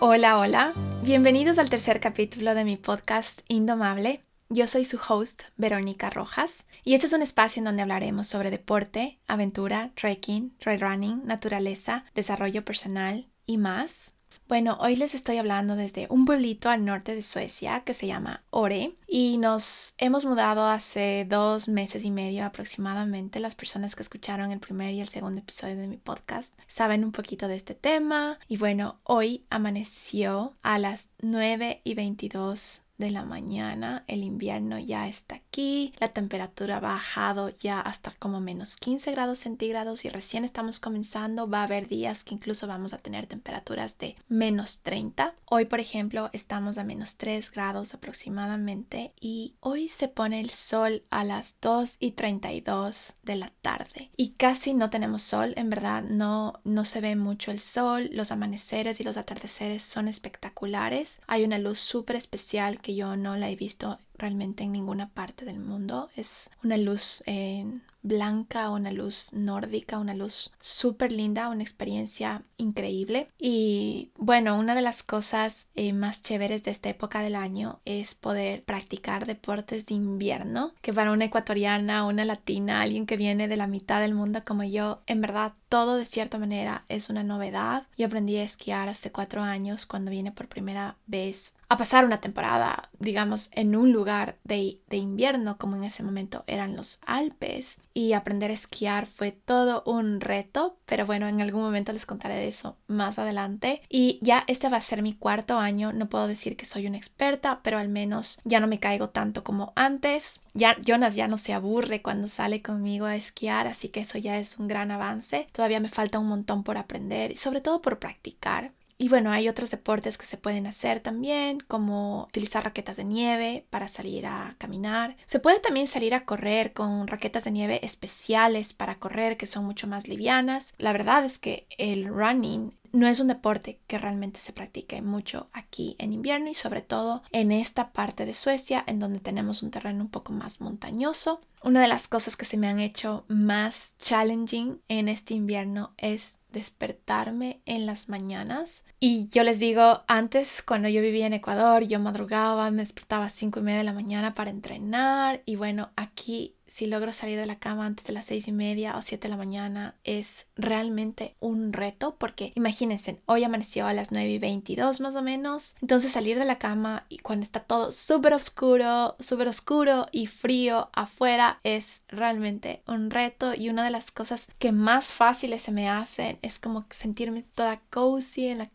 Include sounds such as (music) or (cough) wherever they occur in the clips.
Hola, hola. Bienvenidos al tercer capítulo de mi podcast Indomable. Yo soy su host, Verónica Rojas, y este es un espacio en donde hablaremos sobre deporte, aventura, trekking, trail running, naturaleza, desarrollo personal y más. Bueno, hoy les estoy hablando desde un pueblito al norte de Suecia que se llama Ore y nos hemos mudado hace dos meses y medio aproximadamente. Las personas que escucharon el primer y el segundo episodio de mi podcast saben un poquito de este tema y bueno, hoy amaneció a las 9 y 22 de la mañana. El invierno ya está aquí. La temperatura ha bajado ya hasta como menos 15 grados centígrados y recién estamos comenzando. Va a haber días que incluso vamos a tener temperaturas de menos 30. Hoy, por ejemplo, estamos a menos 3 grados aproximadamente y hoy se pone el sol a las 2 y 32 de la tarde y casi no tenemos sol. En verdad, no, no se ve mucho el sol. Los amaneceres y los atardeceres son espectaculares. Hay una luz súper especial que yo no la he visto realmente en ninguna parte del mundo. Es una luz en blanca, una luz nórdica, una luz súper linda, una experiencia increíble. Y bueno, una de las cosas eh, más chéveres de esta época del año es poder practicar deportes de invierno, que para una ecuatoriana, una latina, alguien que viene de la mitad del mundo como yo, en verdad todo de cierta manera es una novedad. Yo aprendí a esquiar hace cuatro años cuando vine por primera vez a pasar una temporada, digamos, en un lugar de, invierno como en ese momento eran los Alpes y aprender a esquiar fue todo un reto, pero bueno, en algún momento les contaré de eso más adelante. Y ya este va a ser mi cuarto año, no puedo decir que soy una experta, pero al menos ya no me caigo tanto como antes. Ya Jonas ya no se aburre cuando sale conmigo a esquiar, así que eso ya es un gran avance. Todavía me falta un montón por aprender y sobre todo por practicar. Y bueno, hay otros deportes que se pueden hacer también, como utilizar raquetas de nieve para salir a caminar. Se puede también salir a correr con raquetas de nieve especiales para correr que son mucho más livianas. La verdad es que el running no es un deporte que realmente se practique mucho aquí en invierno y sobre todo en esta parte de Suecia en donde tenemos un terreno un poco más montañoso. Una de las cosas que se me han hecho más challenging en este invierno es despertarme en las mañanas. Y yo les digo, antes cuando yo vivía en Ecuador, yo madrugaba, me despertaba a 5 y media de la mañana para entrenar. Y bueno, aquí si logro salir de la cama antes de las seis y media o siete de la mañana es realmente un reto porque imagínense, hoy amaneció a las nueve y 22 más o menos, entonces salir de la cama y cuando está todo súper oscuro, súper oscuro y frío afuera es realmente un reto y una de las cosas que más fáciles se me hacen es como sentirme toda cozy en la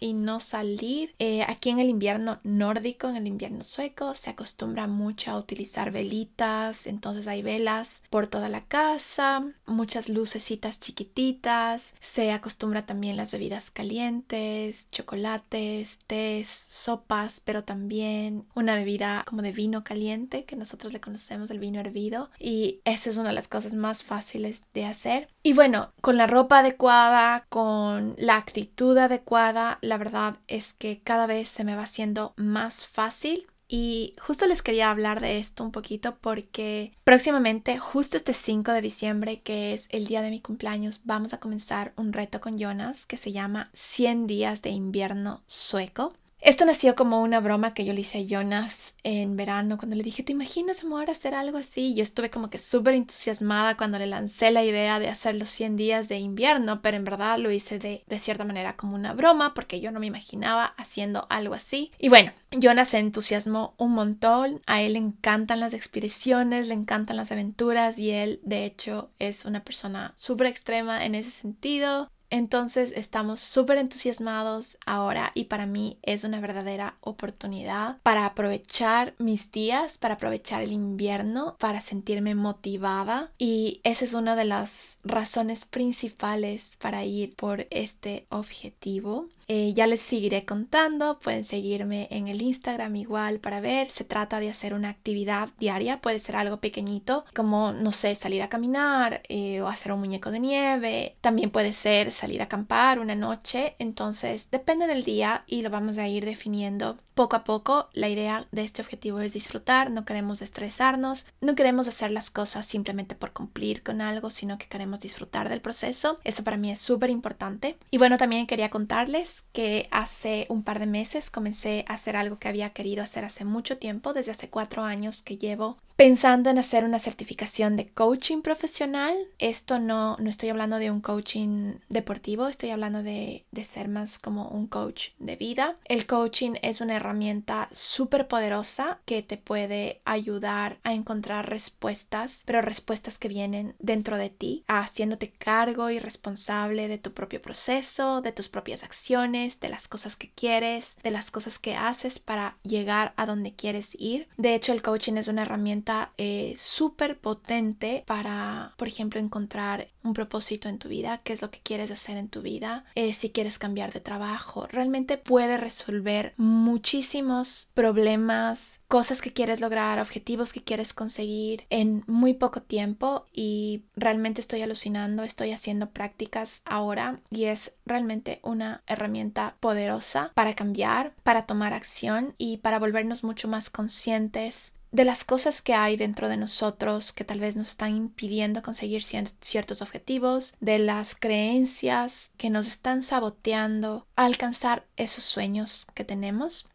y no salir. Eh, aquí en el invierno nórdico, en el invierno sueco, se acostumbra mucho a utilizar velitas, entonces hay velas por toda la casa, muchas lucecitas chiquititas, se acostumbra también las bebidas calientes, chocolates, tés, sopas, pero también una bebida como de vino caliente que nosotros le conocemos el vino hervido y esa es una de las cosas más fáciles de hacer. Y bueno, con la ropa adecuada, con la actitud adecuada, la verdad es que cada vez se me va haciendo más fácil y justo les quería hablar de esto un poquito porque próximamente, justo este 5 de diciembre, que es el día de mi cumpleaños, vamos a comenzar un reto con Jonas que se llama 100 días de invierno sueco. Esto nació como una broma que yo le hice a Jonas en verano cuando le dije, ¿te imaginas, amor, hacer algo así? Yo estuve como que súper entusiasmada cuando le lancé la idea de hacer los 100 días de invierno, pero en verdad lo hice de, de cierta manera como una broma porque yo no me imaginaba haciendo algo así. Y bueno, Jonas se entusiasmó un montón, a él le encantan las expediciones, le encantan las aventuras y él de hecho es una persona súper extrema en ese sentido. Entonces estamos súper entusiasmados ahora y para mí es una verdadera oportunidad para aprovechar mis días, para aprovechar el invierno, para sentirme motivada y esa es una de las razones principales para ir por este objetivo. Eh, ya les seguiré contando, pueden seguirme en el Instagram igual para ver. Se trata de hacer una actividad diaria, puede ser algo pequeñito, como, no sé, salir a caminar eh, o hacer un muñeco de nieve. También puede ser salir a acampar una noche. Entonces, depende del día y lo vamos a ir definiendo poco a poco. La idea de este objetivo es disfrutar, no queremos estresarnos, no queremos hacer las cosas simplemente por cumplir con algo, sino que queremos disfrutar del proceso. Eso para mí es súper importante. Y bueno, también quería contarles que hace un par de meses comencé a hacer algo que había querido hacer hace mucho tiempo, desde hace cuatro años que llevo pensando en hacer una certificación de coaching profesional. Esto no, no estoy hablando de un coaching deportivo, estoy hablando de, de ser más como un coach de vida. El coaching es una herramienta súper poderosa que te puede ayudar a encontrar respuestas, pero respuestas que vienen dentro de ti, haciéndote cargo y responsable de tu propio proceso, de tus propias acciones, de las cosas que quieres, de las cosas que haces para llegar a donde quieres ir. De hecho, el coaching es una herramienta eh, súper potente para, por ejemplo, encontrar un propósito en tu vida, qué es lo que quieres hacer en tu vida, eh, si quieres cambiar de trabajo. Realmente puede resolver muchísimos problemas, cosas que quieres lograr, objetivos que quieres conseguir en muy poco tiempo y realmente estoy alucinando, estoy haciendo prácticas ahora y es realmente una herramienta poderosa para cambiar, para tomar acción y para volvernos mucho más conscientes de las cosas que hay dentro de nosotros que tal vez nos están impidiendo conseguir ciertos objetivos, de las creencias que nos están saboteando a alcanzar esos sueños que tenemos.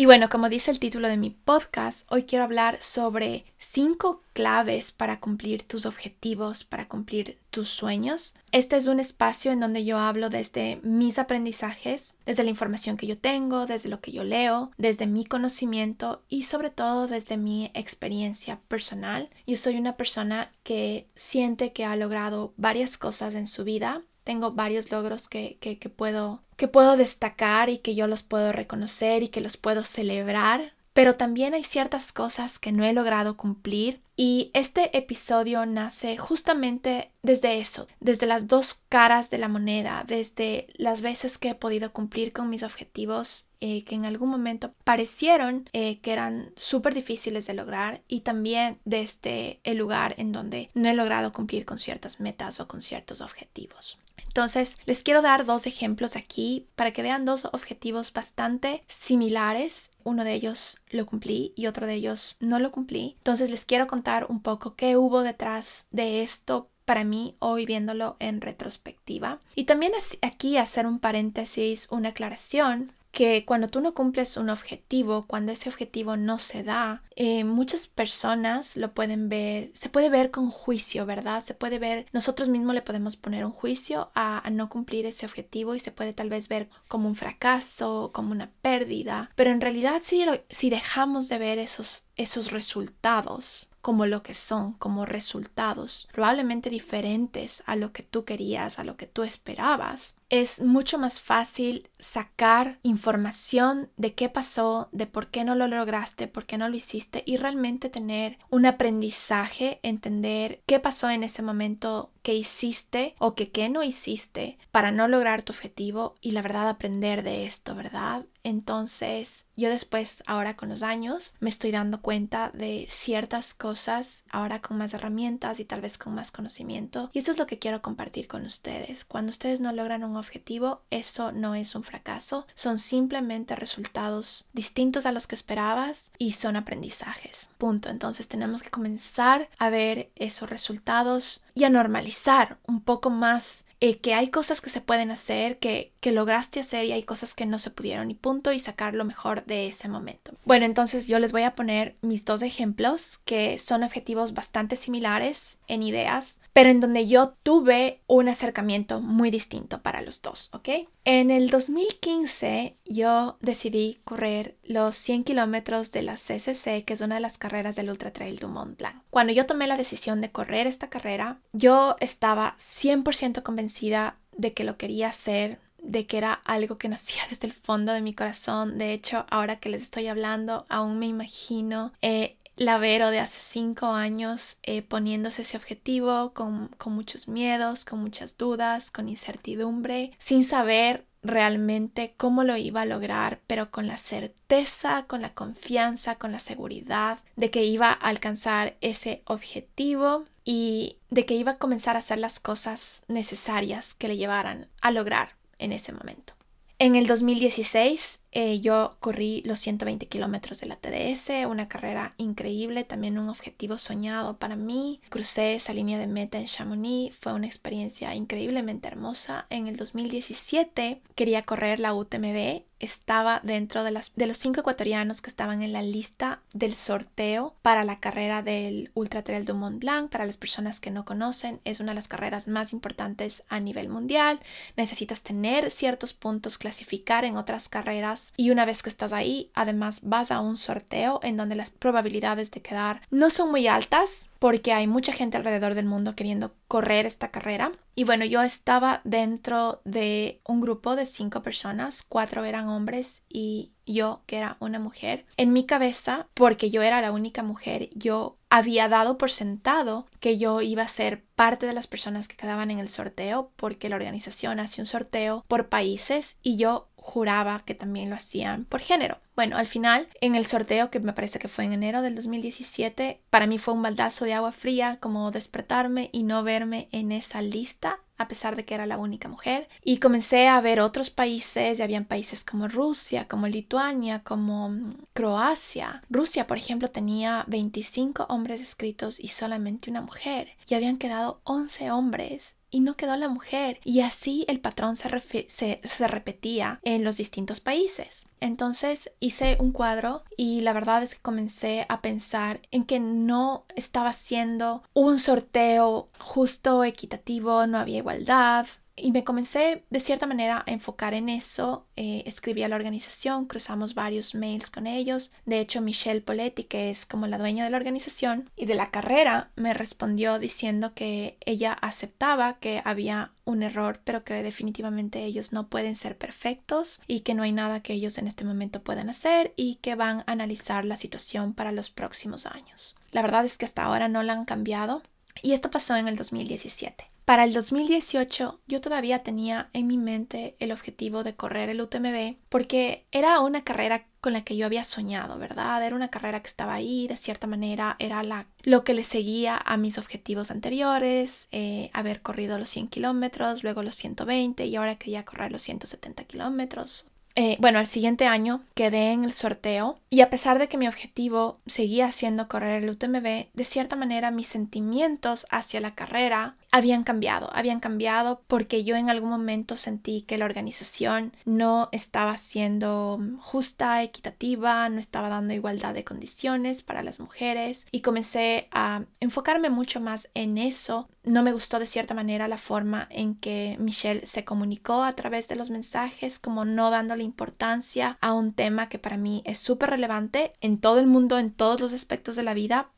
Y bueno, como dice el título de mi podcast, hoy quiero hablar sobre cinco claves para cumplir tus objetivos, para cumplir tus sueños. Este es un espacio en donde yo hablo desde mis aprendizajes, desde la información que yo tengo, desde lo que yo leo, desde mi conocimiento y sobre todo desde mi experiencia personal. Yo soy una persona que siente que ha logrado varias cosas en su vida tengo varios logros que, que, que, puedo, que puedo destacar y que yo los puedo reconocer y que los puedo celebrar, pero también hay ciertas cosas que no he logrado cumplir y este episodio nace justamente desde eso, desde las dos caras de la moneda, desde las veces que he podido cumplir con mis objetivos eh, que en algún momento parecieron eh, que eran súper difíciles de lograr y también desde el lugar en donde no he logrado cumplir con ciertas metas o con ciertos objetivos. Entonces, les quiero dar dos ejemplos aquí para que vean dos objetivos bastante similares. Uno de ellos lo cumplí y otro de ellos no lo cumplí. Entonces, les quiero contar un poco qué hubo detrás de esto para mí hoy viéndolo en retrospectiva. Y también aquí hacer un paréntesis, una aclaración que cuando tú no cumples un objetivo, cuando ese objetivo no se da, eh, muchas personas lo pueden ver, se puede ver con juicio, ¿verdad? Se puede ver, nosotros mismos le podemos poner un juicio a, no cumplir ese objetivo y se puede tal vez ver como un fracaso, como una pérdida, pero en realidad si, si dejamos de ver esos, esos resultados, como lo que son, como resultados, probablemente diferentes a lo que tú querías, a lo que tú esperabas, es mucho más fácil sacar información de qué pasó, de por qué no lo lograste, por qué no lo hiciste y realmente tener un aprendizaje, entender qué pasó en ese momento hiciste o que qué no hiciste para no lograr tu objetivo y la verdad aprender de esto, ¿verdad? Entonces yo después, ahora con los años, me estoy dando cuenta de ciertas cosas, ahora con más herramientas y tal vez con más conocimiento. Y eso es lo que quiero compartir con ustedes. Cuando ustedes no logran un objetivo, eso no es un fracaso, son simplemente resultados distintos a los que esperabas y son aprendizajes. Punto. Entonces tenemos que comenzar a ver esos resultados y a normalizar un poco más eh, que hay cosas que se pueden hacer, que, que lograste hacer y hay cosas que no se pudieron y punto y sacar lo mejor de ese momento. Bueno, entonces yo les voy a poner mis dos ejemplos que son objetivos bastante similares en ideas, pero en donde yo tuve un acercamiento muy distinto para los dos, ¿ok? En el 2015 yo decidí correr los 100 kilómetros de la CCC, que es una de las carreras del Ultra Trail du Mont Blanc. Cuando yo tomé la decisión de correr esta carrera, yo estaba 100% convencida de que lo quería hacer, de que era algo que nacía (laughs) desde el fondo de mi corazón. De hecho, ahora que les estoy hablando, aún me imagino eh, la Vero de hace cinco años eh, poniéndose ese objetivo con, con muchos miedos, con muchas dudas, con incertidumbre, sin saber realmente cómo lo iba a lograr, pero con la certeza, con la confianza, con la seguridad de que iba a alcanzar ese objetivo y de que iba a comenzar a hacer las cosas necesarias que le llevaran a lograr en ese momento. En el 2016 eh, yo corrí los 120 kilómetros de la TDS, una carrera increíble, también un objetivo soñado para mí. Crucé esa línea de meta en Chamonix, fue una experiencia increíblemente hermosa. En el 2017 quería correr la UTMB estaba dentro de, las, de los cinco ecuatorianos que estaban en la lista del sorteo para la carrera del Ultra Trail du Mont Blanc. Para las personas que no conocen, es una de las carreras más importantes a nivel mundial. Necesitas tener ciertos puntos, clasificar en otras carreras y una vez que estás ahí, además vas a un sorteo en donde las probabilidades de quedar no son muy altas porque hay mucha gente alrededor del mundo queriendo correr esta carrera. Y bueno, yo estaba dentro de un grupo de cinco personas, cuatro eran hombres y yo, que era una mujer. En mi cabeza, porque yo era la única mujer, yo había dado por sentado que yo iba a ser parte de las personas que quedaban en el sorteo, porque la organización hace un sorteo por países y yo juraba que también lo hacían por género. Bueno, al final, en el sorteo, que me parece que fue en enero del 2017, para mí fue un baldazo de agua fría como despertarme y no verme en esa lista a pesar de que era la única mujer. Y comencé a ver otros países, y habían países como Rusia, como Lituania, como mm, Croacia. Rusia, por ejemplo, tenía 25 hombres escritos y solamente una mujer. Y habían quedado 11 hombres y no quedó la mujer. Y así el patrón se, se, repetía en los distintos países. Entonces hice un cuadro y la verdad es que comencé a pensar en que no estaba haciendo un sorteo justo, equitativo, no había igualdad, y me comencé de cierta manera a enfocar en eso. Eh, escribí a la organización, cruzamos varios mails con ellos. De hecho, Michelle Poletti, que es como la dueña de la organización y de la carrera, me respondió diciendo que ella aceptaba que había un error, pero que definitivamente ellos no pueden ser perfectos y que no hay nada que ellos en este momento puedan hacer y que van a analizar la situación para los próximos años. La verdad es que hasta ahora no la han cambiado y esto pasó en el 2017. Para el 2018 yo todavía tenía en mi mente el objetivo de correr el UTMB porque era una carrera con la que yo había soñado, ¿verdad? Era una carrera que estaba ahí, de cierta manera era la, lo que le seguía a mis objetivos anteriores, eh, haber corrido los 100 kilómetros, luego los 120 y ahora quería correr los 170 kilómetros. Eh, bueno, al siguiente año quedé en el sorteo y a pesar de que mi objetivo seguía siendo correr el UTMB, de cierta manera mis sentimientos hacia la carrera habían cambiado, habían cambiado porque yo en algún momento sentí que la organización no estaba siendo justa, equitativa, no estaba dando igualdad de condiciones para las mujeres y comencé a enfocarme mucho más en eso. No me gustó de cierta manera la forma en que Michelle se comunicó a través de los mensajes, como no dándole importancia a un tema que para mí es súper relevante en todo el mundo, en todos los aspectos de la vida,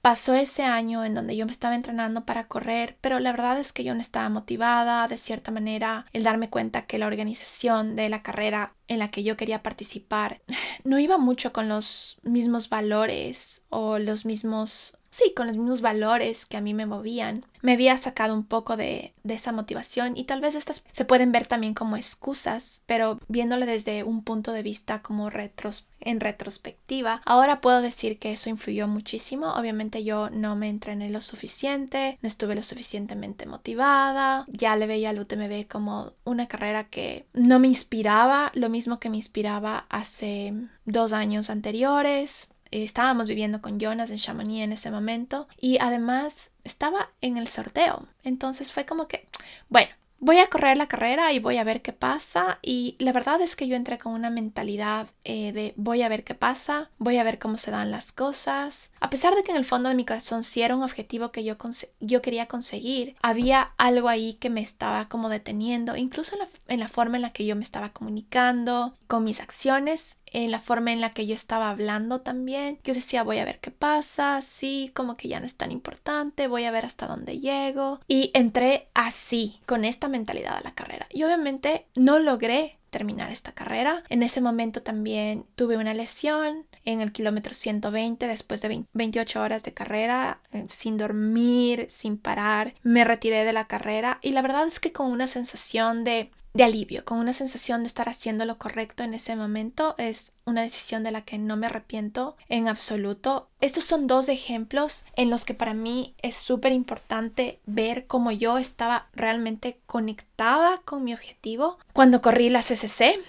Pasó ese año en donde yo me estaba entrenando para correr, pero la verdad es que yo no estaba motivada, de cierta manera, el darme cuenta que la organización de la carrera en la que yo quería participar (sighs) no iba mucho con los mismos valores o los mismos sí, con los mismos valores que a mí me movían, me había sacado un poco de, esa motivación y tal vez estas se pueden ver también como excusas, pero viéndole desde un punto de vista como retros, en retrospectiva, ahora puedo decir que eso influyó muchísimo. Obviamente yo no me entrené lo suficiente, no estuve lo suficientemente motivada, ya le veía al UTMB como una carrera que no me inspiraba, lo mismo que me inspiraba hace dos años anteriores, estábamos viviendo con Jonas en Chamonix en ese momento y además estaba en el sorteo. Entonces fue como que, bueno, voy a correr la carrera y voy a ver qué pasa. Y la verdad es que yo entré con una mentalidad eh, de voy a ver qué pasa, voy a ver cómo se dan las cosas. A pesar de que en el fondo de mi corazón sí era un objetivo que yo, yo quería conseguir, había algo ahí que me estaba como deteniendo, incluso en la, en la forma en la que yo me estaba comunicando, con mis acciones en la forma en la que yo estaba hablando también. Yo decía, voy a ver qué pasa, sí, como que ya no es tan importante, voy a ver hasta dónde llego. Y entré así, con esta mentalidad a la carrera. Y obviamente no logré terminar esta carrera. En ese momento también tuve una lesión en el kilómetro 120 después de 28 horas de carrera, eh, sin dormir, sin parar. Me retiré de la carrera y la verdad es que con una sensación de de alivio, con una sensación de estar haciendo lo correcto en ese momento. Es una decisión de la que no me arrepiento en absoluto. Estos son dos ejemplos en los que para mí es súper importante ver cómo yo estaba realmente conectada con mi objetivo. Cuando corrí la CCC,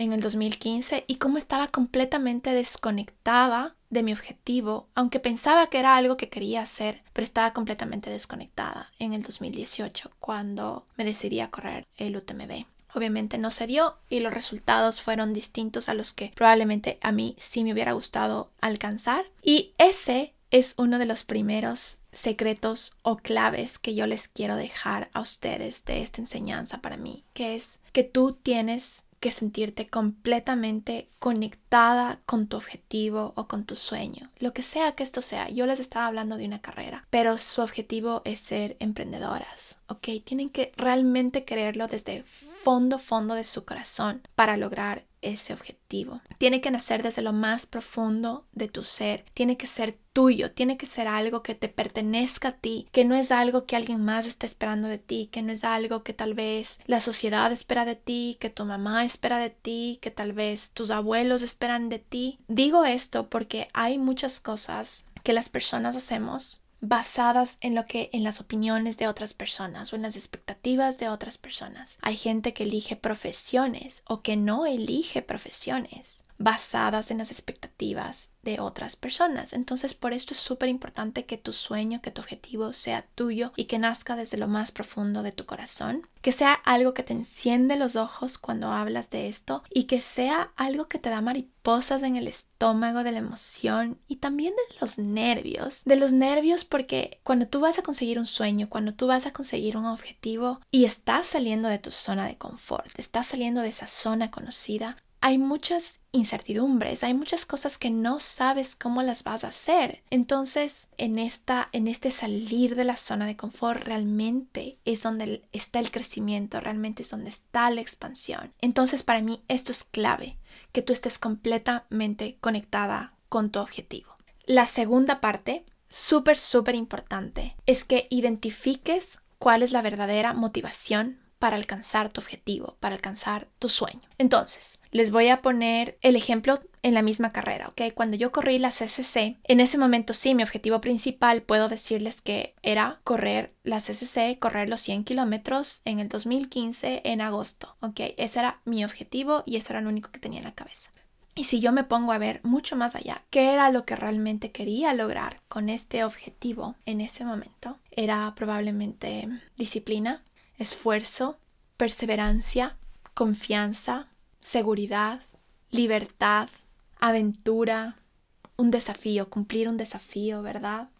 en el 2015 y cómo estaba completamente desconectada de mi objetivo, aunque pensaba que era algo que quería hacer, pero estaba completamente desconectada en el 2018 cuando me decidí a correr el UTMB. Obviamente no se dio y los resultados fueron distintos a los que probablemente a mí sí me hubiera gustado alcanzar. Y ese es uno de los primeros secretos o claves que yo les quiero dejar a ustedes de esta enseñanza para mí, que es que tú tienes que sentirte completamente conectada con tu objetivo o con tu sueño, lo que sea que esto sea. Yo les estaba hablando de una carrera, pero su objetivo es ser emprendedoras, ¿ok? Tienen que realmente quererlo desde fondo, fondo de su corazón para lograr ese objetivo. Tiene que nacer desde lo más profundo de tu ser, tiene que ser tuyo, tiene que ser algo que te pertenezca a ti, que no es algo que alguien más está esperando de ti, que no es algo que tal vez la sociedad espera de ti, que tu mamá espera de ti, que tal vez tus abuelos esperan de ti. Digo esto porque hay muchas cosas que las personas hacemos basadas en lo que en las opiniones de otras personas o en las expectativas de otras personas. Hay gente que elige profesiones o que no elige profesiones basadas en las expectativas de otras personas. Entonces, por esto es súper importante que tu sueño, que tu objetivo sea tuyo y que nazca desde lo más profundo de tu corazón, que sea algo que te enciende los ojos cuando hablas de esto y que sea algo que te da mariposas en el estómago de la emoción y también de los nervios. De los nervios porque cuando tú vas a conseguir un sueño, cuando tú vas a conseguir un objetivo y estás saliendo de tu zona de confort, estás saliendo de esa zona conocida, hay muchas incertidumbres, hay muchas cosas que no sabes cómo las vas a hacer. Entonces, en esta en este salir de la zona de confort realmente es donde está el crecimiento, realmente es donde está la expansión. Entonces, para mí esto es clave, que tú estés completamente conectada con tu objetivo. La segunda parte, súper súper importante, es que identifiques cuál es la verdadera motivación para alcanzar tu objetivo, para alcanzar tu sueño. Entonces, les voy a poner el ejemplo en la misma carrera, ¿ok? Cuando yo corrí la CCC, en ese momento sí, mi objetivo principal, puedo decirles que era correr la CCC, correr los 100 kilómetros en el 2015 en agosto, ¿ok? Ese era mi objetivo y eso era lo único que tenía en la cabeza. Y si yo me pongo a ver mucho más allá, qué era lo que realmente quería lograr con este objetivo en ese momento, era probablemente disciplina, esfuerzo, perseverancia, confianza, seguridad, libertad, aventura, un desafío, cumplir un desafío, ¿verdad?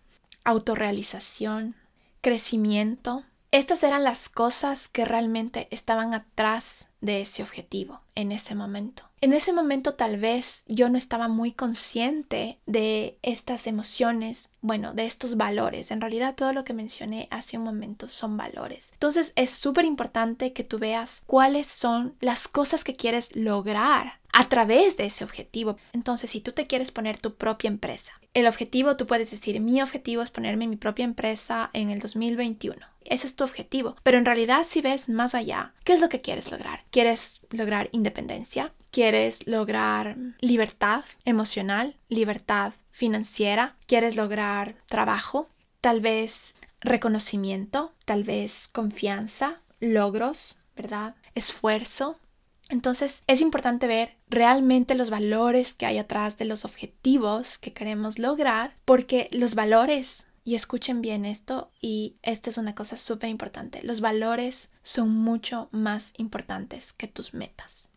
Autorrealización, crecimiento. Estas eran las cosas que realmente estaban atrás de ese objetivo en ese momento. En ese momento tal vez yo no estaba muy consciente de estas emociones, bueno, de estos valores. En realidad todo lo que mencioné hace un momento son valores. Entonces es súper importante que tú veas cuáles son las cosas que quieres lograr a través de ese objetivo. Entonces, si tú te quieres poner tu propia empresa, el objetivo, tú puedes decir, mi objetivo es ponerme mi propia empresa en el 2021. Ese es tu objetivo. Pero en realidad, si ves más allá, ¿qué es lo que quieres lograr? ¿Quieres lograr independencia? ¿Quieres lograr libertad emocional? ¿Libertad financiera? ¿Quieres lograr trabajo? Tal vez reconocimiento, tal vez confianza, logros, ¿verdad? Esfuerzo. Entonces es importante ver realmente los valores que hay atrás de los objetivos que queremos lograr, porque los valores y escuchen bien esto y esta es una cosa súper importante. Los valores son mucho más importantes que tus metas.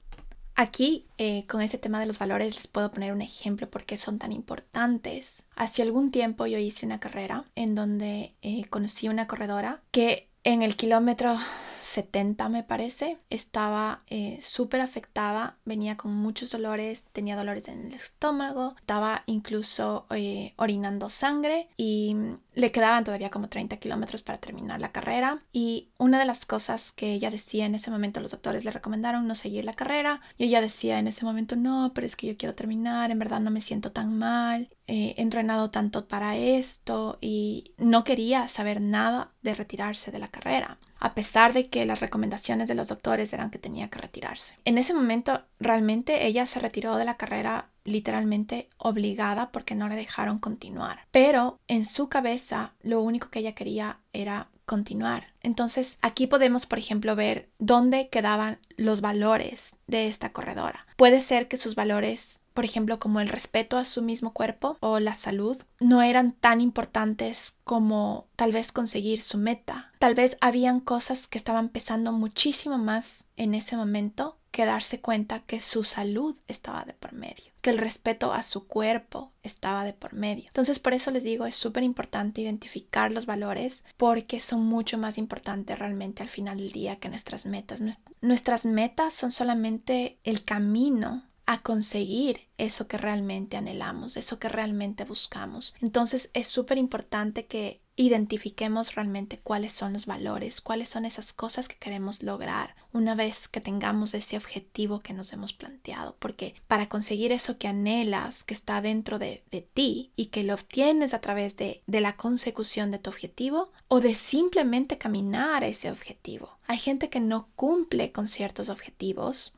Aquí, eh, con ese tema de los valores, les puedo poner un ejemplo por qué son tan importantes. Hace algún tiempo yo hice una carrera en donde eh, conocí una corredora que en el kilómetro 70 me parece, estaba eh, súper afectada, venía con muchos dolores, tenía dolores en el estómago, estaba incluso eh, orinando sangre y le quedaban todavía como 30 kilómetros para terminar la carrera y una de las cosas que ella decía en ese momento los doctores le recomendaron no seguir la carrera y ella decía en ese momento no, pero es que yo quiero terminar, en verdad no me siento tan mal, he entrenado tanto para esto y no quería saber nada de retirarse de la carrera a pesar de que las recomendaciones de los doctores eran que tenía que retirarse. En ese momento realmente ella se retiró de la carrera literalmente obligada porque no le dejaron continuar. Pero en su cabeza lo único que ella quería era continuar. Entonces aquí podemos, por ejemplo, ver dónde quedaban los valores de esta corredora. Puede ser que sus valores, por ejemplo, como el respeto a su mismo cuerpo o la salud, no eran tan importantes como tal vez conseguir su meta. Tal vez habían cosas que estaban pesando muchísimo más en ese momento que darse cuenta que su salud estaba de por medio, que el respeto a su cuerpo estaba de por medio. Entonces, por eso les digo, es súper importante identificar los valores porque son mucho más importantes realmente al final del día que nuestras metas. Nuestras metas son solamente el camino a conseguir eso que realmente anhelamos, eso que realmente buscamos. Entonces es súper importante que identifiquemos realmente cuáles son los valores, cuáles son esas cosas que queremos lograr una vez que tengamos ese objetivo que nos hemos planteado. Porque para conseguir eso que anhelas, que está dentro de, de ti y que lo obtienes a través de, de la consecución de tu objetivo o de simplemente caminar a ese objetivo. Hay gente que no cumple con ciertos objetivos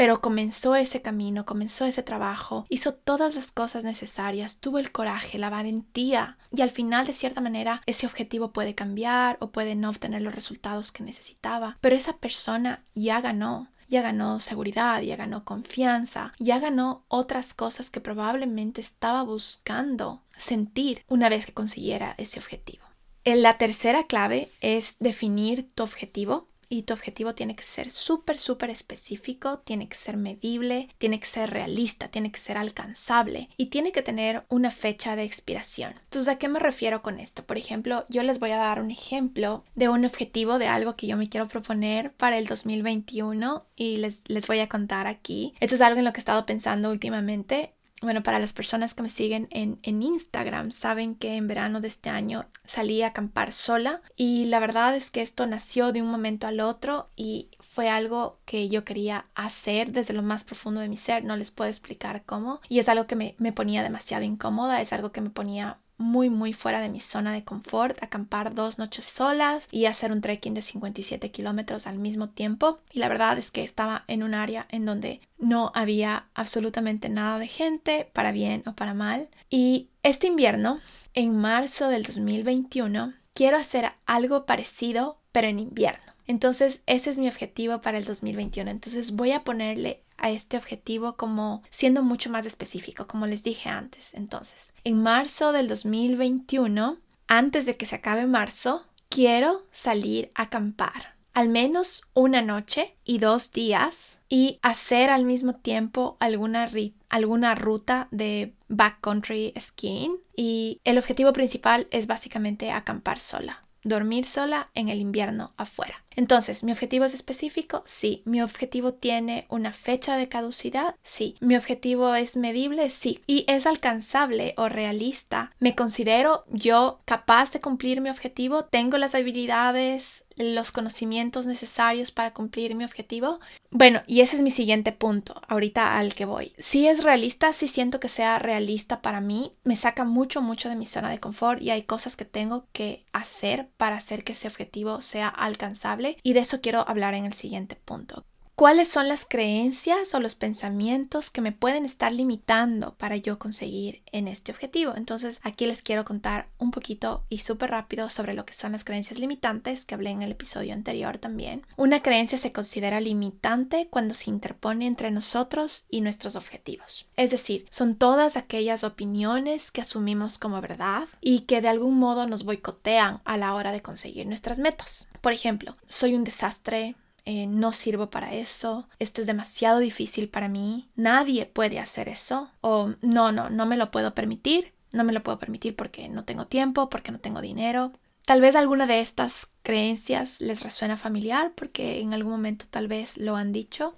pero comenzó ese camino, comenzó ese trabajo, hizo todas las cosas necesarias, tuvo el coraje, la valentía y al final de cierta manera ese objetivo puede cambiar o puede no obtener los resultados que necesitaba, pero esa persona ya ganó ya ganó seguridad, ya ganó confianza, ya ganó otras cosas que probablemente estaba buscando sentir una vez que consiguiera ese objetivo. La tercera clave es definir tu objetivo y tu objetivo tiene que ser súper, súper específico, tiene que ser medible, tiene que ser realista, tiene que ser alcanzable y tiene que tener una fecha de expiración. Entonces, ¿a qué me refiero con esto? Por ejemplo, yo les voy a dar un ejemplo de un objetivo de algo que yo me quiero proponer para el 2021 y les, les voy a contar aquí. Esto es algo en lo que he estado pensando últimamente bueno, para las personas que me siguen en, en, Instagram, saben que en verano de este año salí a acampar sola y la verdad es que esto nació de un momento al otro y fue algo que yo quería hacer desde lo más profundo de mi ser, no les puedo explicar cómo y es algo que me, me ponía demasiado incómoda, es algo que me ponía muy muy fuera de mi zona de confort, acampar dos noches solas y hacer un trekking de 57 kilómetros al mismo tiempo. Y la verdad es que estaba en un área en donde no había absolutamente nada de gente, para bien o para mal. Y este invierno, en marzo del 2021, quiero hacer algo parecido, pero en invierno. Entonces, ese es mi objetivo para el 2021. Entonces, voy a ponerle a este objetivo como siendo mucho más específico, como les dije antes. Entonces, en marzo del 2021, antes de que se acabe marzo, quiero salir a acampar al menos una noche y dos días y hacer al mismo tiempo alguna, alguna ruta de backcountry skiing y el objetivo principal es básicamente acampar sola dormir sola en el invierno afuera. Entonces, ¿mi objetivo es específico? Sí. ¿Mi objetivo tiene una fecha de caducidad? Sí. ¿Mi objetivo es medible? Sí. ¿Y es alcanzable o realista? ¿Me considero yo capaz de cumplir mi objetivo? ¿Tengo las habilidades, los conocimientos necesarios para cumplir mi objetivo? Bueno, y ese es mi siguiente punto, ahorita al que voy. Si es realista, si siento que sea realista para mí, me saca mucho, mucho de mi zona de confort y hay cosas que tengo que hacer para hacer que ese objetivo sea alcanzable y de eso quiero hablar en el siguiente punto cuáles son las creencias o los pensamientos que me pueden estar limitando para yo conseguir en este objetivo. Entonces aquí les quiero contar un poquito y súper rápido sobre lo que son las creencias limitantes que hablé en el episodio anterior también. Una creencia se considera limitante cuando se interpone entre nosotros y nuestros objetivos. Es decir, son todas aquellas opiniones que asumimos como verdad y que de algún modo nos boicotean a la hora de conseguir nuestras metas. Por ejemplo, soy un desastre, eh, no sirvo para eso, esto es demasiado difícil para mí, nadie puede hacer eso, o no, no, no me lo puedo permitir, no me lo puedo permitir porque no tengo tiempo, porque no tengo dinero. Tal vez alguna de estas creencias les resuena familiar porque en algún momento tal vez lo han dicho.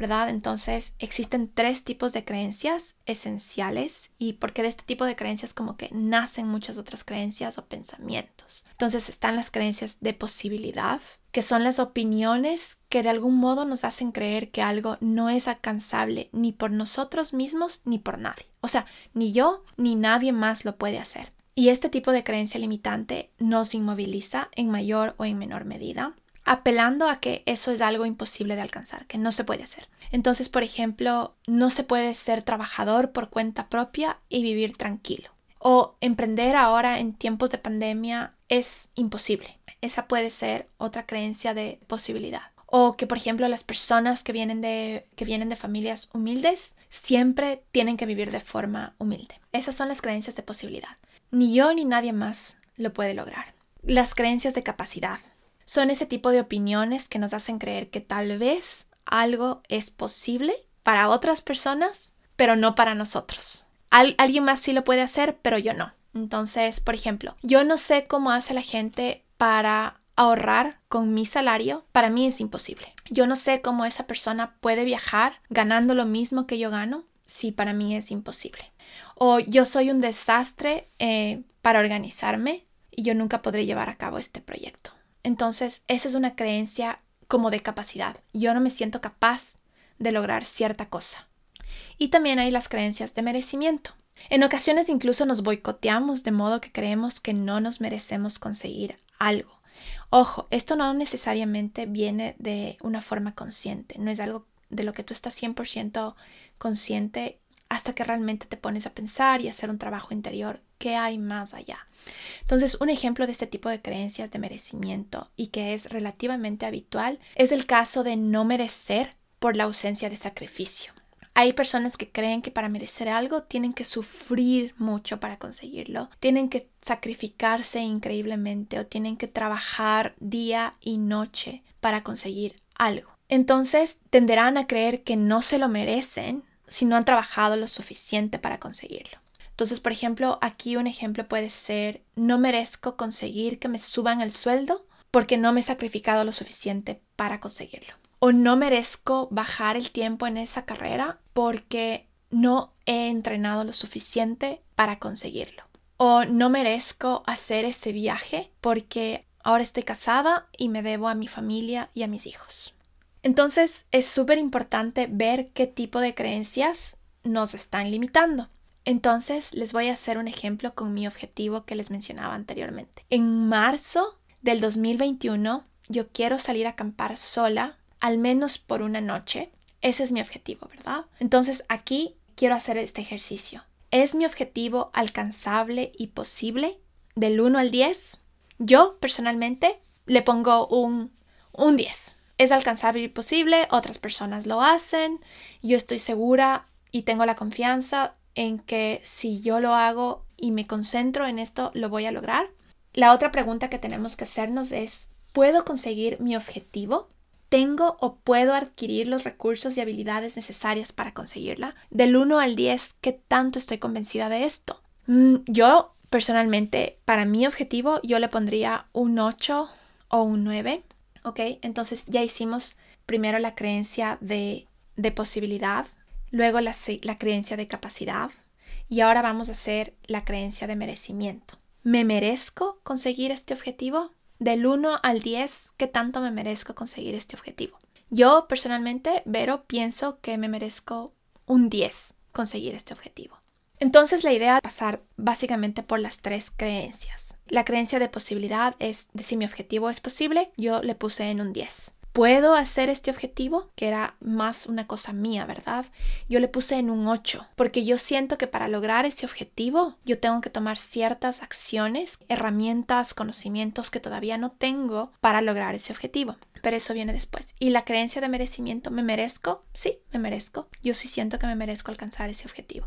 Entonces existen tres tipos de creencias esenciales y porque de este tipo de creencias como que nacen muchas otras creencias o pensamientos. Entonces están las creencias de posibilidad, que son las opiniones que de algún modo nos hacen creer que algo no es alcanzable ni por nosotros mismos ni por nadie. O sea, ni yo ni nadie más lo puede hacer. Y este tipo de creencia limitante nos inmoviliza en mayor o en menor medida apelando a que eso es algo imposible de alcanzar, que no se puede hacer. Entonces, por ejemplo, no se puede ser trabajador por cuenta propia y vivir tranquilo. O emprender ahora en tiempos de pandemia es imposible. Esa puede ser otra creencia de posibilidad. O que, por ejemplo, las personas que vienen de, que vienen de familias humildes siempre tienen que vivir de forma humilde. Esas son las creencias de posibilidad. Ni yo ni nadie más lo puede lograr. Las creencias de capacidad son ese tipo de opiniones que nos hacen creer que tal vez algo es posible para otras personas, pero no para nosotros. alguien más sí lo puede hacer, pero yo no. Entonces, por ejemplo, yo no sé cómo hace la gente para ahorrar con mi salario, para mí es imposible. Yo no sé cómo esa persona puede viajar ganando lo mismo que yo gano, si para mí es imposible. O yo soy un desastre eh, para organizarme y yo nunca podré llevar a cabo este proyecto. Entonces, esa es una creencia como de capacidad. Yo no me siento capaz de lograr cierta cosa. Y también hay las creencias de merecimiento. En ocasiones incluso nos boicoteamos de modo que creemos que no nos merecemos conseguir algo. Ojo, esto no necesariamente viene de una forma consciente, no es algo de lo que tú estás 100% consciente hasta que realmente te pones a pensar y hacer un trabajo interior. ¿Qué hay más allá? Entonces, un ejemplo de este tipo de creencias de merecimiento y que es relativamente habitual es el caso de no merecer por la ausencia de sacrificio. Hay personas que creen que para merecer algo tienen que sufrir mucho para conseguirlo, tienen que sacrificarse increíblemente o tienen que trabajar día y noche para conseguir algo. Entonces tenderán a creer que no se lo merecen si no han trabajado lo suficiente para conseguirlo. Entonces, por ejemplo, aquí un ejemplo puede ser, no merezco conseguir que me suban el sueldo porque no me he sacrificado lo suficiente para conseguirlo. O no merezco bajar el tiempo en esa carrera porque no he entrenado lo suficiente para conseguirlo. O no merezco hacer ese viaje porque ahora estoy casada y me debo a mi familia y a mis hijos. Entonces es súper importante ver qué tipo de creencias nos están limitando. Entonces les voy a hacer un ejemplo con mi objetivo que les mencionaba anteriormente. En marzo del 2021 yo quiero salir a acampar sola al menos por una noche. Ese es mi objetivo, ¿verdad? Entonces aquí quiero hacer este ejercicio. ¿Es mi objetivo alcanzable y posible? Del 1 al 10. Yo personalmente le pongo un, un 10. Es alcanzable y posible, otras personas lo hacen, yo estoy segura y tengo la confianza en que si yo lo hago y me concentro en esto, lo voy a lograr. La otra pregunta que tenemos que hacernos es, ¿puedo conseguir mi objetivo? ¿Tengo o puedo adquirir los recursos y habilidades necesarias para conseguirla? Del 1 al 10, ¿qué tanto estoy convencida de esto? Mm, yo, personalmente, para mi objetivo, yo le pondría un 8 o un 9. ¿Ok? Entonces ya hicimos primero la creencia de, de posibilidad, luego la, creencia de capacidad y ahora vamos a hacer la creencia de merecimiento. ¿Me merezco conseguir este objetivo? Del 1 al 10, ¿qué tanto me merezco conseguir este objetivo? Yo personalmente, Vero, pienso que me merezco un 10 conseguir este objetivo. Entonces la idea es pasar básicamente por las tres creencias. La creencia de posibilidad es de si mi objetivo es posible, yo le puse en un 10 puedo hacer este objetivo, que era más una cosa mía, ¿verdad? Yo le puse en un 8, porque yo siento que para lograr ese objetivo yo tengo que tomar ciertas acciones, herramientas, conocimientos que todavía no tengo para lograr ese objetivo. Pero eso viene después. Y la creencia de merecimiento, ¿me merezco? Sí, me merezco. Yo sí siento que me merezco alcanzar ese objetivo.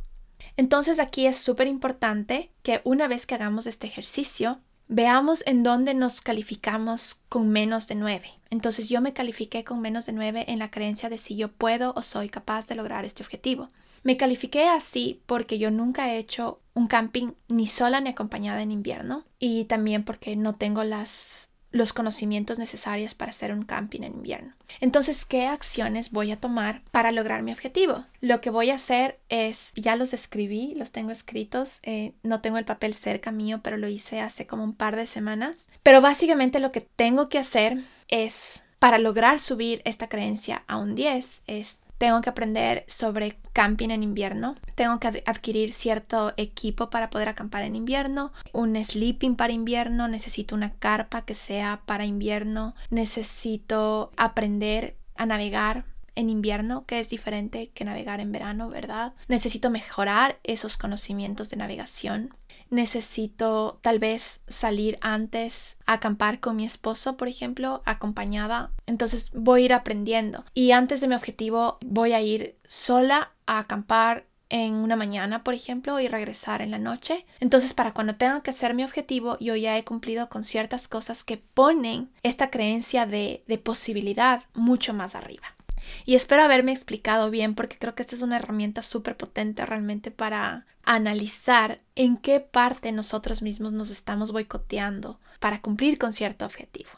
Entonces aquí es súper importante que una vez que hagamos este ejercicio, Veamos en dónde nos calificamos con menos de 9. Entonces yo me califiqué con menos de 9 en la creencia de si yo puedo o soy capaz de lograr este objetivo. Me califiqué así porque yo nunca he hecho un camping ni sola ni acompañada en invierno y también porque no tengo las los conocimientos necesarios para hacer un camping en invierno. Entonces, ¿qué acciones voy a tomar para lograr mi objetivo? Lo que voy a hacer es, ya los escribí, los tengo escritos, eh, no tengo el papel cerca mío, pero lo hice hace como un par de semanas. Pero básicamente lo que tengo que hacer es, para lograr subir esta creencia a un 10, es tengo que aprender sobre camping en invierno, tengo que adquirir cierto equipo para poder acampar en invierno, un sleeping para invierno, necesito una carpa que sea para invierno, necesito aprender a navegar en invierno, que es diferente que navegar en verano, ¿verdad? Necesito mejorar esos conocimientos de navegación. Necesito tal vez salir antes a acampar con mi esposo, por ejemplo, acompañada. Entonces voy a ir aprendiendo. Y antes de mi objetivo voy a ir sola a acampar en una mañana, por ejemplo, y regresar en la noche. Entonces, para cuando tenga que hacer mi objetivo, yo ya he cumplido con ciertas cosas que ponen esta creencia de, de posibilidad mucho más arriba. Y espero haberme explicado bien porque creo que esta es una herramienta súper potente realmente para analizar en qué parte nosotros mismos nos estamos boicoteando para cumplir con cierto objetivo.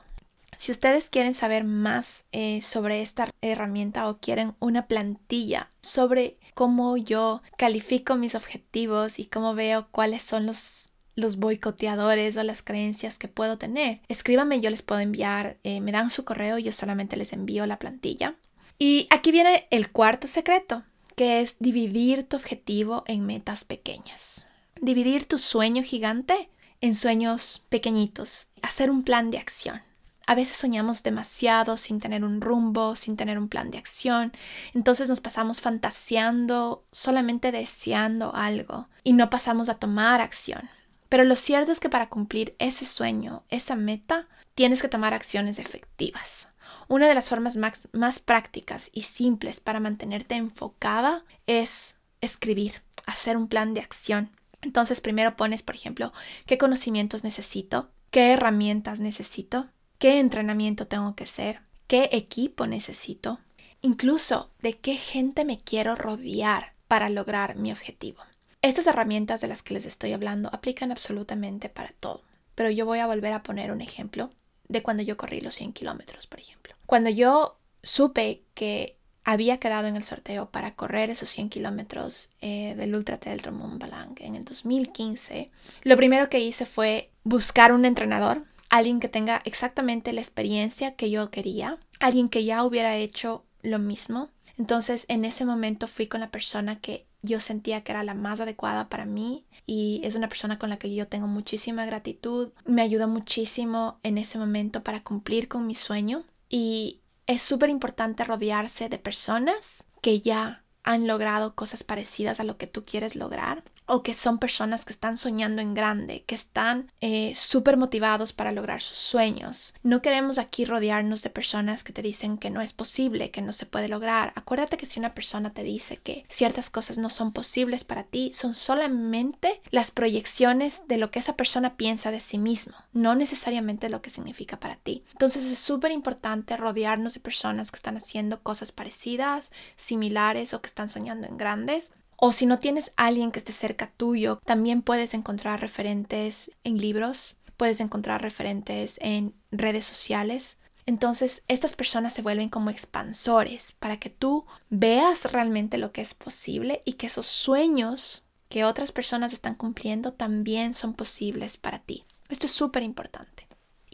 Si ustedes quieren saber más eh, sobre esta herramienta o quieren una plantilla sobre cómo yo califico mis objetivos y cómo veo cuáles son los los boicoteadores o las creencias que puedo tener, escríbame, yo les puedo enviar, eh, me dan su correo, yo solamente les envío la plantilla. Y aquí viene el cuarto secreto, que es dividir tu objetivo en metas pequeñas. Dividir tu sueño gigante en sueños pequeñitos, hacer un plan de acción. A veces soñamos demasiado sin tener un rumbo, sin tener un plan de acción, entonces nos pasamos fantaseando, solamente deseando algo y no pasamos a tomar acción. Pero lo cierto es que para cumplir ese sueño, esa meta, tienes que tomar acciones efectivas. Una de las formas más, prácticas y simples para mantenerte enfocada es escribir, hacer un plan de acción. Entonces primero pones, por ejemplo, qué conocimientos necesito, qué herramientas necesito, qué entrenamiento tengo que hacer, qué equipo necesito, incluso de qué gente me quiero rodear para lograr mi objetivo. Estas herramientas de las que les estoy hablando aplican absolutamente para todo, pero yo voy a volver a poner un ejemplo de cuando yo corrí los 100 kilómetros, por ejemplo. Cuando yo supe que había quedado en el sorteo para correr esos 100 kilómetros eh, del Ultra Trail Mont Blanc en el 2015, lo primero que hice fue buscar un entrenador, alguien que tenga exactamente la experiencia que yo quería, alguien que ya hubiera hecho lo mismo. Entonces en ese momento fui con la persona que yo sentía que era la más adecuada para mí y es una persona con la que yo tengo muchísima gratitud. Me ayudó muchísimo en ese momento para cumplir con mi sueño y es súper importante rodearse de personas que ya han logrado cosas parecidas a lo que tú quieres lograr o que son personas que están soñando en grande, que están eh, súper motivados para lograr sus sueños. No queremos aquí rodearnos de personas que te dicen que no es posible, que no se puede lograr. Acuérdate que si una persona te dice que ciertas cosas no son posibles para ti, son solamente las proyecciones de lo que esa persona piensa de sí mismo, no necesariamente lo que significa para ti. Entonces es súper importante rodearnos de personas que están haciendo cosas parecidas, similares o que están soñando en grandes o si no tienes alguien que esté cerca tuyo, también puedes encontrar referentes en libros, puedes encontrar referentes en redes sociales. Entonces, estas personas se vuelven como expansores para que tú veas realmente lo que es posible y que esos sueños que otras personas están cumpliendo también son posibles para ti. Esto es súper importante.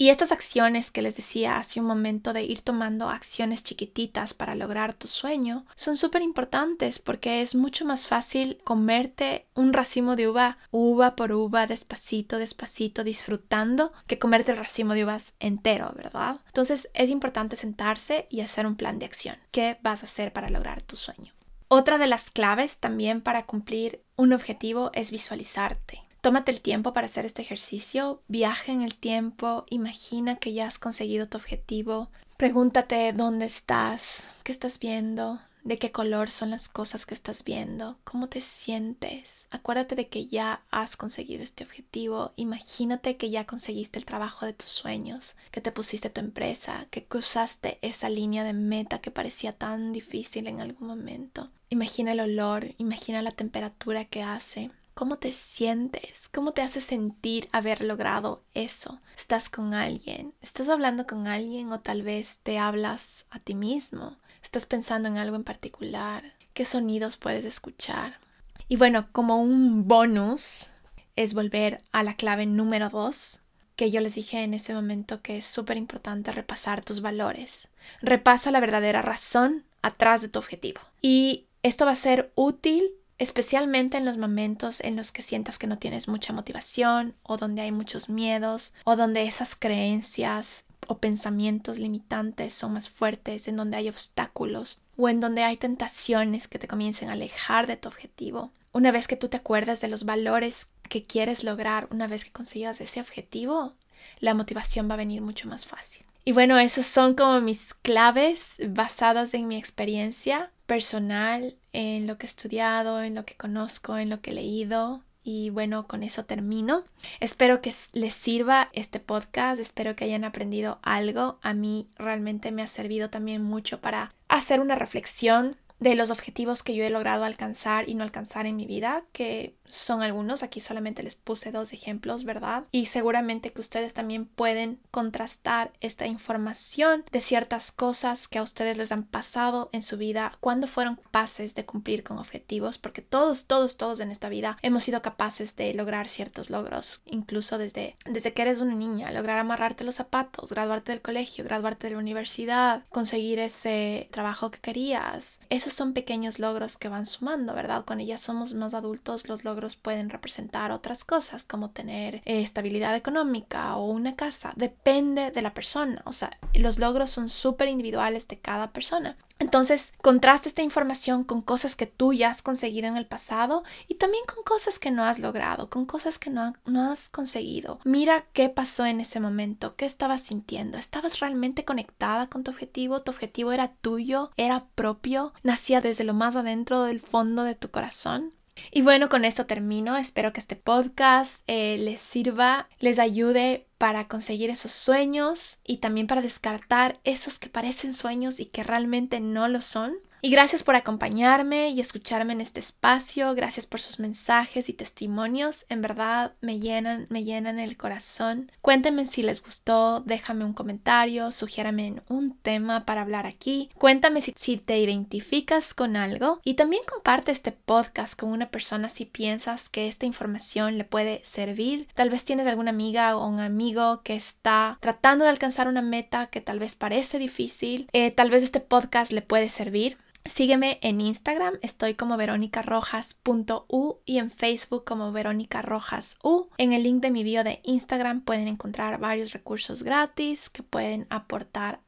Y estas acciones que les decía hace un momento de ir tomando acciones chiquititas para lograr tu sueño son súper importantes porque es mucho más fácil comerte un racimo de uva uva por uva, despacito, despacito, disfrutando que comerte el racimo de uvas entero, ¿verdad? Entonces es importante sentarse y hacer un plan de acción. ¿Qué vas a hacer para lograr tu sueño? Otra de las claves también para cumplir un objetivo es visualizarte. Tómate el tiempo para hacer este ejercicio, viaja en el tiempo, imagina que ya has conseguido tu objetivo, pregúntate dónde estás, qué estás viendo, de qué color son las cosas que estás viendo, cómo te sientes. Acuérdate de que ya has conseguido este objetivo. Imagínate que ya conseguiste el trabajo de tus sueños, que te pusiste tu empresa, que cruzaste esa línea de meta que parecía tan difícil en algún momento. Imagina el olor, imagina la temperatura que hace. ¿Cómo te sientes? ¿Cómo te hace sentir haber logrado eso? ¿Estás con alguien? ¿Estás hablando con alguien o tal vez te hablas a ti mismo? ¿Estás pensando en algo en particular? ¿Qué sonidos puedes escuchar? Y bueno, como un bonus es volver a la clave número dos, que yo les dije en ese momento que es súper importante repasar tus valores. Repasa la verdadera razón atrás de tu objetivo. Y esto va a ser útil especialmente en los momentos en los que sientas que no tienes mucha motivación o donde hay muchos miedos o donde esas creencias o pensamientos limitantes son más fuertes, en donde hay obstáculos o en donde hay tentaciones que te comiencen a alejar de tu objetivo. Una vez que tú te acuerdas de los valores que quieres lograr, una vez que consigas ese objetivo, la motivación va a venir mucho más fácil. Y bueno, esas son como mis claves basadas en mi experiencia personal, en lo que he estudiado, en lo que conozco, en lo que he leído. Y bueno, con eso termino. Espero que les sirva este podcast, espero que hayan aprendido algo. A mí realmente me ha servido también mucho para hacer una reflexión de los objetivos que yo he logrado alcanzar y no alcanzar en mi vida, que son algunos, aquí solamente les puse dos ejemplos, ¿verdad? Y seguramente que ustedes también pueden contrastar esta información de ciertas cosas que a ustedes les han pasado en su vida, cuando fueron capaces de cumplir con objetivos, porque todos, todos, todos en esta vida hemos sido capaces de lograr ciertos logros, incluso desde, desde que eres una niña, lograr amarrarte los zapatos, graduarte del colegio, graduarte de la universidad, conseguir ese trabajo que querías. Son pequeños logros que van sumando, ¿verdad? Cuando ya somos más adultos, los logros pueden representar otras cosas como tener eh, estabilidad económica o una casa. Depende de la persona. O sea, los logros son súper individuales de cada persona. Entonces, contrasta esta información con cosas que tú ya has conseguido en el pasado y también con cosas que no has logrado, con cosas que no, no, has conseguido. Mira qué pasó en ese momento, qué estabas sintiendo. ¿Estabas realmente conectada con tu objetivo? ¿Tu objetivo era tuyo? ¿Era propio? ¿Nacía desde lo más adentro del fondo de tu corazón? Y bueno, con esto termino. Espero que este podcast eh, les sirva, les ayude para conseguir esos sueños y también para descartar esos que parecen sueños y que realmente no lo son. Y gracias por acompañarme y escucharme en este espacio, gracias por sus mensajes y testimonios, en verdad me llenan, me llenan el corazón. Cuéntenme si les gustó, déjame un comentario, sugiérame un tema para hablar aquí, cuéntame si, si te identificas con algo y también comparte este podcast con una persona si piensas que esta información le puede servir. Tal vez tienes alguna amiga o un amigo que está tratando de alcanzar una meta que tal vez parece difícil, eh, tal vez este podcast le puede servir. Sígueme en Instagram, estoy como veronicarojas.u y en Facebook como Verónica Rojas U. En el link de mi bio de Instagram pueden encontrar varios recursos gratis que pueden aportar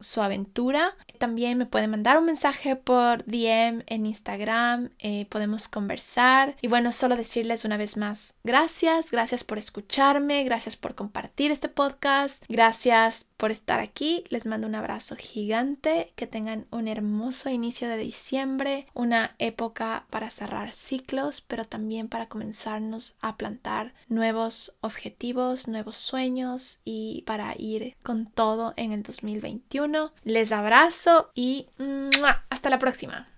su aventura. También me pueden mandar un mensaje por DM en Instagram, eh, podemos conversar. Y bueno, solo decirles una vez más, gracias, gracias por escucharme, gracias por compartir este podcast, gracias por estar aquí. Les mando un abrazo gigante, que tengan un hermoso inicio de diciembre, una época para cerrar ciclos, pero también para comenzarnos a plantar nuevos objetivos, nuevos sueños y para ir con todo en el 2020. Les abrazo y hasta la próxima.